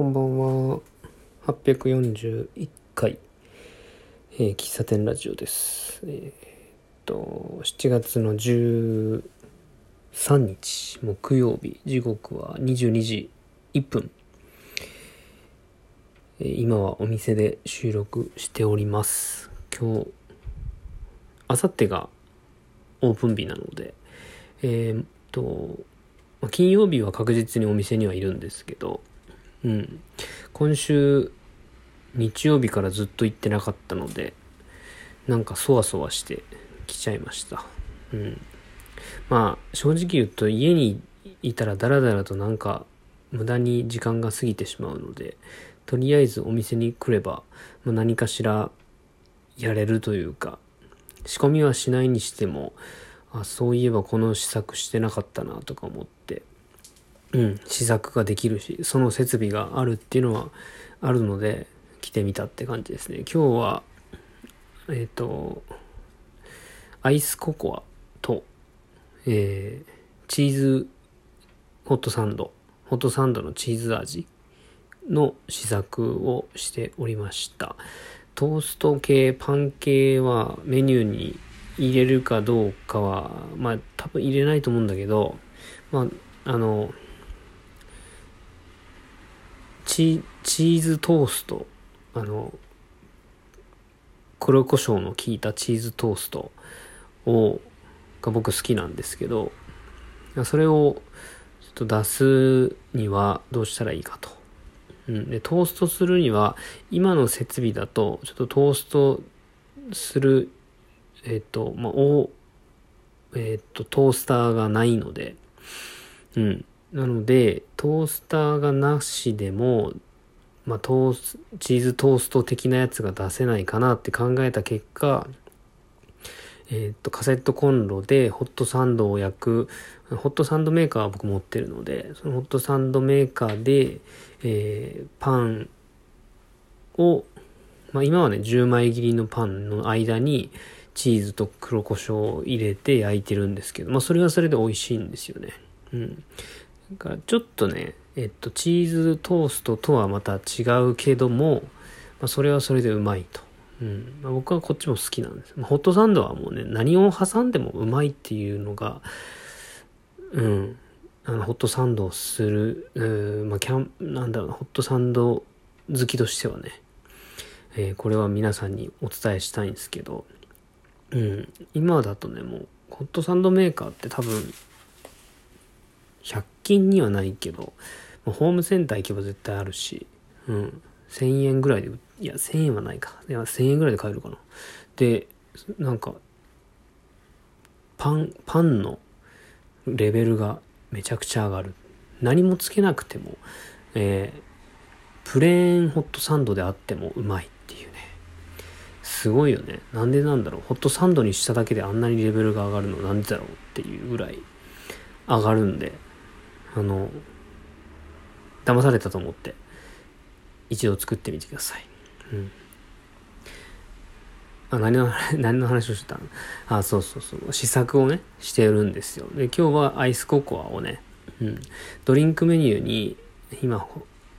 こんばんは。841回、えー喫茶店ラジオです。えーっと、7月の13日、木曜日、時刻は22時1分。えー今はお店で収録しております。今日、あさってがオープン日なので、えーっと、金曜日は確実にお店にはいるんですけど、うん。今週、日曜日からずっと行ってなかったので、なんかそわそわしてきちゃいました。うん。まあ、正直言うと家にいたらダラダラとなんか無駄に時間が過ぎてしまうので、とりあえずお店に来れば、まあ、何かしらやれるというか、仕込みはしないにしても、あ、そういえばこの試作してなかったなとか思って、うん、試作ができるし、その設備があるっていうのはあるので、来てみたって感じですね。今日は、えっ、と、アイスココアと、えーチーズホットサンド、ホットサンドのチーズ味の試作をしておりました。トースト系、パン系はメニューに入れるかどうかは、まあ多分入れないと思うんだけど、まあ、あの、チーズトースト、あの、黒胡椒の効いたチーズトーストを、が僕好きなんですけど、それをちょっと出すにはどうしたらいいかと。うん、で、トーストするには、今の設備だと、ちょっとトーストする、えっ、と、まあ、お、えっ、と、トースターがないので、うん。なので、トースターがなしでも、まあ、トース、チーズトースト的なやつが出せないかなって考えた結果、えっ、と、カセットコンロでホットサンドを焼く、ホットサンドメーカーは僕持ってるので、そのホットサンドメーカーで、えーパンを、まあ、今はね、10枚切りのパンの間に、チーズと黒胡椒を入れて焼いてるんですけど、まあ、それはそれで美味しいんですよね。うん。からちょっとね、えっと、チーズトーストとはまた違うけども、まあ、それはそれでうまいと。うん。まあ、僕はこっちも好きなんです。まあホットサンドはもうね、何を挟んでもうまいっていうのが、うん。あの、ホットサンドをする、うーまあ、キャン、なんだろうな、ホットサンド好きとしてはね、えーこれは皆さんにお伝えしたいんですけど、うん。今だとね、もう、ホットサンドメーカーって多分、100均にはないけど、ホームセンター行けば絶対あるし、うん。1000円ぐらいで、いや、1000円はないか。いや、1000円ぐらいで買えるかな。で、なんか、パン、パンのレベルがめちゃくちゃ上がる。何もつけなくても、えープレーンホットサンドであってもうまいっていうね。すごいよね。なんでなんだろう。ホットサンドにしただけであんなにレベルが上がるのなんでだろうっていうぐらい上がるんで、あの、騙されたと思って、一度作ってみてください。うん。あ、何の、何の話をしてたの？あ、そうそうそう。試作をね、してるんですよ。で、今日はアイスココアをね、うん。ドリンクメニューに、今、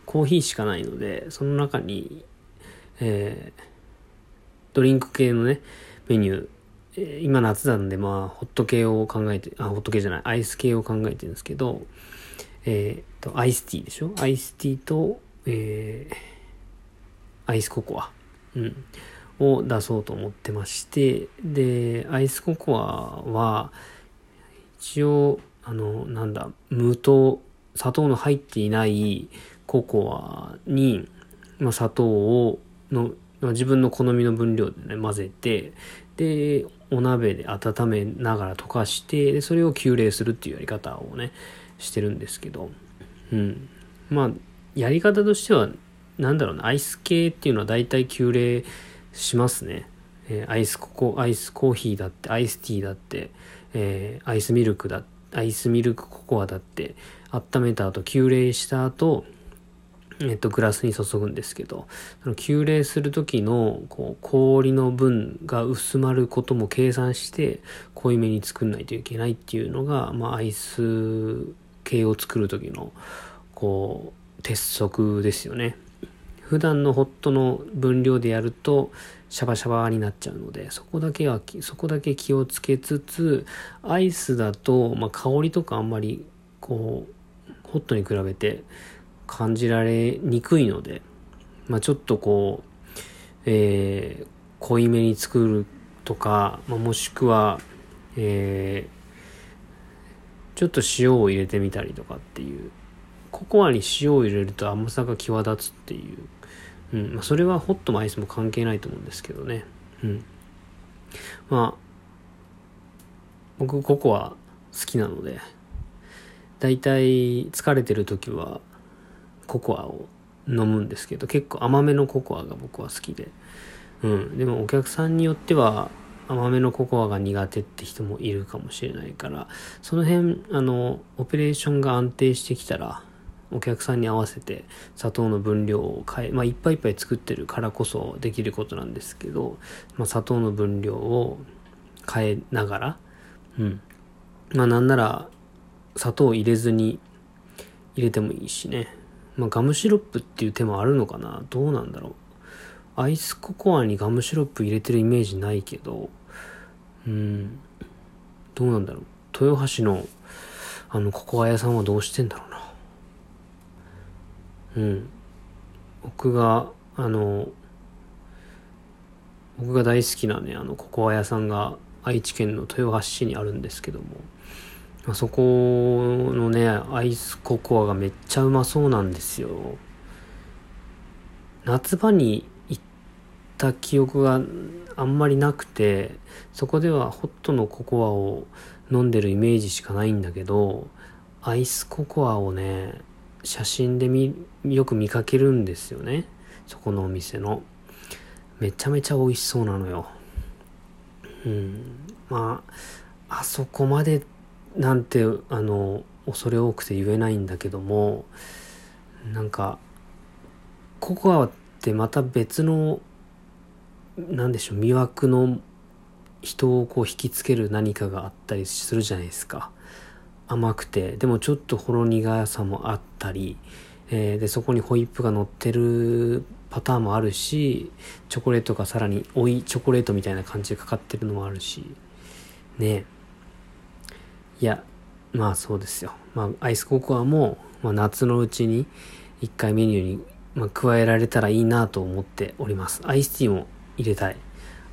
コーヒーしかないので、その中に、えードリンク系のね、メニュー、えー今夏なんで、まあ、ホット系を考えて、あ、ホット系じゃない、アイス系を考えてるんですけど、えーと、アイスティーでしょ？アイスティーと、えーアイスココア、うん、を出そうと思ってまして、で、アイスココアは、一応、あの、なんだ、無糖、砂糖の入っていないココアに、まあ、砂糖を、の、自分の好みの分量でね、混ぜて、で、お鍋で温めながら溶かして、で、それを急冷するっていうやり方をね、してるんですけど、うん。まあ、やり方としては、なんだろうな、アイス系っていうのは大体急冷しますね。えーアイスココ、アイスコーヒーだって、アイスティーだって、えーアイスミルクだ、アイスミルクココアだって、温めた後、急冷した後、えっと、グラスに注ぐんですけど、その急冷する時の、こう、氷の分が薄まることも計算して、濃いめに作んないといけないっていうのが、まあ、アイス系を作る時の、こう、鉄則ですよね。普段のホットの分量でやるとシャバシャバになっちゃうので、そこだけは、そこだけ気をつけつつ、アイスだと、まあ、香りとかあんまり、こう、ホットに比べて感じられにくいので、まあ、ちょっとこう、えー、濃いめに作るとか、まあ、もしくは、えー、ちょっと塩を入れてみたりとかっていう、ココアに塩を入れると甘さが際立つっていう、うん、まあ、それはホットもアイスも関係ないと思うんですけどね。うん。まあ、僕ココア好きなので、だいたい疲れてる時はココアを飲むんですけど、結構甘めのココアが僕は好きで。うん。でもお客さんによっては甘めのココアが苦手って人もいるかもしれないから、その辺、あの、オペレーションが安定してきたら、お客さんに合わせて砂糖の分量を変え、まあ、いっぱいいっぱい作ってるからこそできることなんですけど、まあ、砂糖の分量を変えながら、うん。まあ、なんなら、砂糖入れずに入れてもいいしね。まあ、ガムシロップっていう手もあるのかな？どうなんだろう？アイスココアにガムシロップ入れてるイメージないけど、うん、どうなんだろう。豊橋のあのココア屋さんはどうしてんだろうな。うん。僕が、あの、僕が大好きなね、あの、ココア屋さんが愛知県の豊橋市にあるんですけども、あそこのね、アイスココアがめっちゃうまそうなんですよ。夏場にた記憶があんまりなくて、そこではホットのココアを飲んでるイメージしかないんだけど、アイスココアをね、写真で、よく見かけるんですよね。そこのお店の。めちゃめちゃ美味しそうなのよ。うん。まあ、あそこまでなんて、あの、恐れ多くて言えないんだけども、なんか、ココアってまた別の、なんでしょう、魅惑の人をこう引きつける何かがあったりするじゃないですか。甘くて、でもちょっとほろ苦さもあったり、えー、で、そこにホイップが乗ってるパターンもあるし、チョコレートがさらに追いチョコレートみたいな感じでかかってるのもあるし、ねいや、まあそうですよ。まあアイスココアも、まあ、夏のうちに一回メニューに、まあ、加えられたらいいなと思っております。アイスティーも入れたい。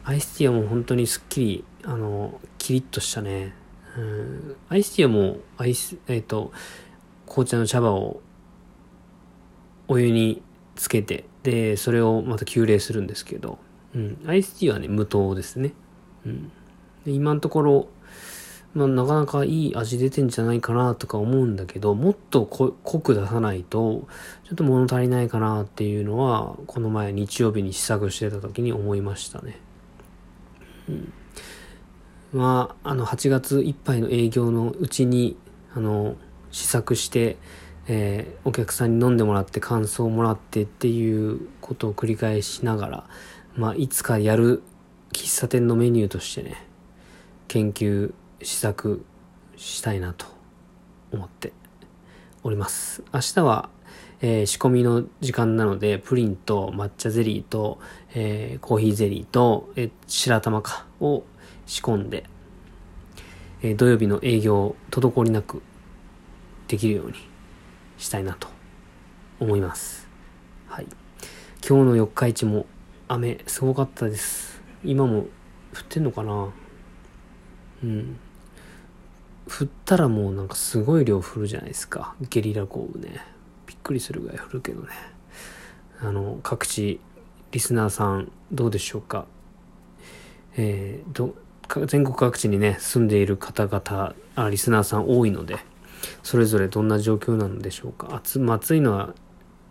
アイスティーはもう本当にすっきり、あの、キリッとしたね、うん、アイスティーはもう、アイス、えっ、ー、と、紅茶の茶葉をお湯につけて、で、それをまた急冷するんですけど、うん、アイスティーはね、無糖ですね。うん。で今のところ、まあ、なかなかいい味出てんじゃないかなとか思うんだけど、もっと濃く出さないと、ちょっと物足りないかなっていうのは、この前日曜日に試作してた時に思いましたね。うん。は、あの、8月いっぱいの営業のうちに、あの、試作して、えー、お客さんに飲んでもらって感想をもらってっていうことを繰り返しながら、まあ、いつかやる喫茶店のメニューとしてね、研究、試作したいなと思っております。明日は、えー、仕込みの時間なので、プリンと抹茶ゼリーと、えー、コーヒーゼリーと、えー、白玉かを仕込んで、え、土曜日の営業を滞りなくできるようにしたいなと思います。はい。今日の四日市も雨すごかったです。今も降ってんのかな？うん。降ったらもうなんかすごい量降るじゃないですか。ゲリラ豪雨ね。びっくりするぐらい降るけどね。あの、各地、リスナーさんどうでしょうかえー、ど、全国各地にね、住んでいる方々、あリスナーさん多いので、それぞれどんな状況なのでしょうか。暑、まあ、暑いのは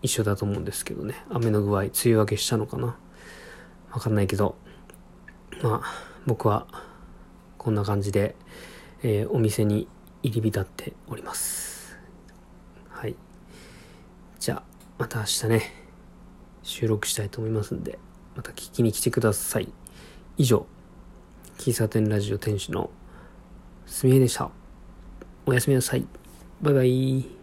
一緒だと思うんですけどね。雨の具合、梅雨明けしたのかな。わかんないけど、まあ、僕は、こんな感じで、えー、お店に入り浸っております。はい。じゃあ、また明日ね、収録したいと思いますんで、また聞きに来てください。以上、喫茶店ラジオ店主のすみえでした。おやすみなさい。バイバイ。